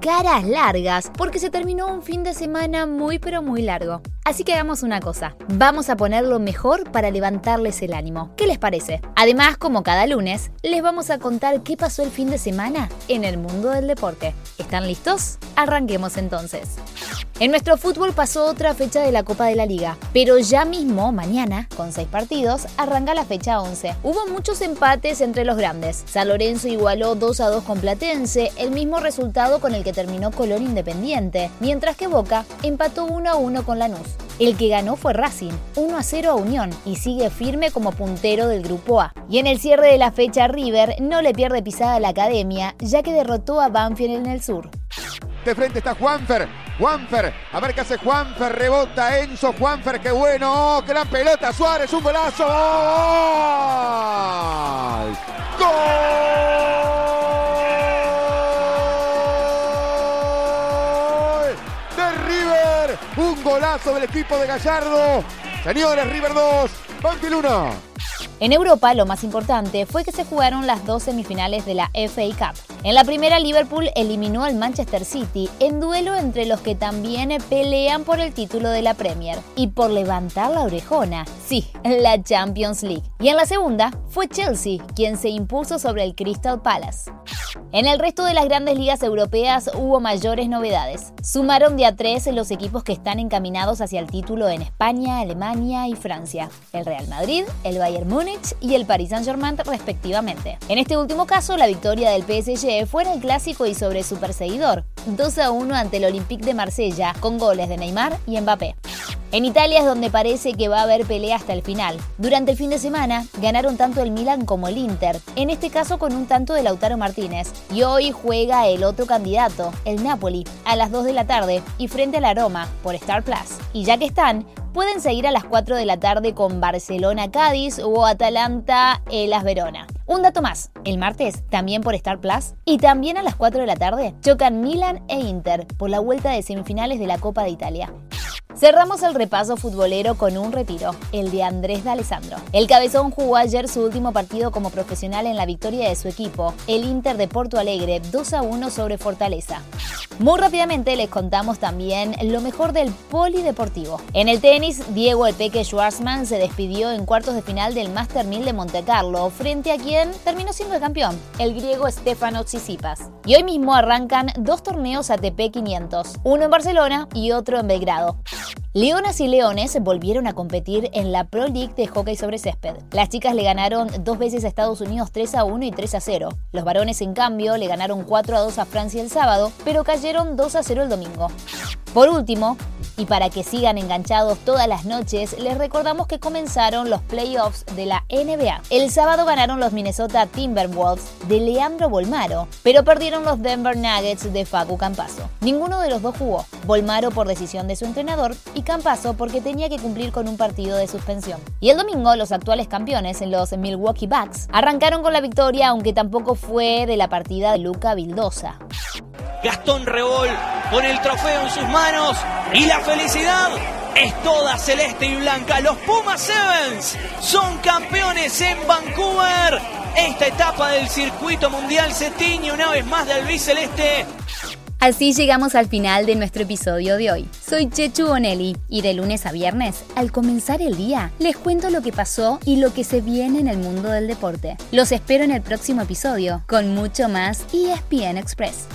caras largas porque se terminó un fin de semana muy pero muy largo. Así que hagamos una cosa, vamos a ponerlo mejor para levantarles el ánimo. ¿Qué les parece? Además, como cada lunes, les vamos a contar qué pasó el fin de semana en el mundo del deporte. ¿Están listos? Arranquemos entonces. En nuestro fútbol pasó otra fecha de la Copa de la Liga, pero ya mismo, mañana, con seis partidos, arranca la fecha 11. Hubo muchos empates entre los grandes. San Lorenzo igualó 2 a 2 con Platense, el mismo resultado con el que terminó Colón Independiente, mientras que Boca empató 1 a 1 con Lanús. El que ganó fue Racing, 1 a 0 a Unión, y sigue firme como puntero del Grupo A. Y en el cierre de la fecha River no le pierde pisada a la academia, ya que derrotó a Banfield en el sur. De frente está Juanfer. Juanfer, a ver hace Juanfer, rebota Enzo, Juanfer, qué bueno, oh, gran pelota, Suárez, un golazo, ¡Gol! ¡Gol! De River, un golazo del equipo de Gallardo. Señores, River 2, Banfield 1. En Europa, lo más importante fue que se jugaron las dos semifinales de la FA Cup. En la primera, Liverpool eliminó al Manchester City en duelo entre los que también pelean por el título de la Premier y por levantar la orejona, sí, la Champions League. Y en la segunda, fue Chelsea quien se impuso sobre el Crystal Palace. En el resto de las grandes ligas europeas hubo mayores novedades. Sumaron de a tres los equipos que están encaminados hacia el título en España, Alemania y Francia. El Real Madrid, el Bayern Múnich y el Paris Saint-Germain respectivamente. En este último caso, la victoria del PSG fue en el clásico y sobre su perseguidor, 2 a 1 ante el Olympique de Marsella, con goles de Neymar y Mbappé. En Italia es donde parece que va a haber pelea hasta el final. Durante el fin de semana ganaron tanto el Milan como el Inter, en este caso con un tanto de Lautaro Martínez. Y hoy juega el otro candidato, el Napoli, a las 2 de la tarde y frente a la Roma por Star Plus. Y ya que están, pueden seguir a las 4 de la tarde con Barcelona-Cádiz o Atalanta-Elas Verona. Un dato más, el martes, también por Star Plus, y también a las 4 de la tarde, chocan Milan e Inter por la vuelta de semifinales de la Copa de Italia. Cerramos el repaso futbolero con un retiro, el de Andrés de Alessandro. El cabezón jugó ayer su último partido como profesional en la victoria de su equipo, el Inter de Porto Alegre, 2 a 1 sobre Fortaleza. Muy rápidamente les contamos también lo mejor del polideportivo. En el tenis, Diego El Peque Schwarzman se despidió en cuartos de final del Master 1000 de Monte Carlo, frente a quien terminó siendo el campeón, el griego Stefano Tsitsipas. Y hoy mismo arrancan dos torneos ATP 500, uno en Barcelona y otro en Belgrado. Leonas y Leones volvieron a competir en la Pro League de hockey sobre césped. Las chicas le ganaron dos veces a Estados Unidos 3 a 1 y 3 a 0. Los varones, en cambio, le ganaron 4 a 2 a Francia el sábado, pero cayeron 2 a 0 el domingo. Por último, y para que sigan enganchados todas las noches, les recordamos que comenzaron los playoffs de la NBA. El sábado ganaron los Minnesota Timberwolves de Leandro Bolmaro, pero perdieron los Denver Nuggets de Facu Campaso. Ninguno de los dos jugó, Bolmaro por decisión de su entrenador y Campaso porque tenía que cumplir con un partido de suspensión. Y el domingo los actuales campeones, los Milwaukee Bucks, arrancaron con la victoria aunque tampoco fue de la partida de Luca Vildosa. Gastón Rebol con el trofeo en sus manos y la felicidad es toda celeste y blanca. Los Pumas Sevens son campeones en Vancouver. Esta etapa del circuito mundial se tiñe una vez más de albiceleste. Así llegamos al final de nuestro episodio de hoy. Soy Chechu Bonelli y de lunes a viernes, al comenzar el día, les cuento lo que pasó y lo que se viene en el mundo del deporte. Los espero en el próximo episodio con mucho más ESPN Express.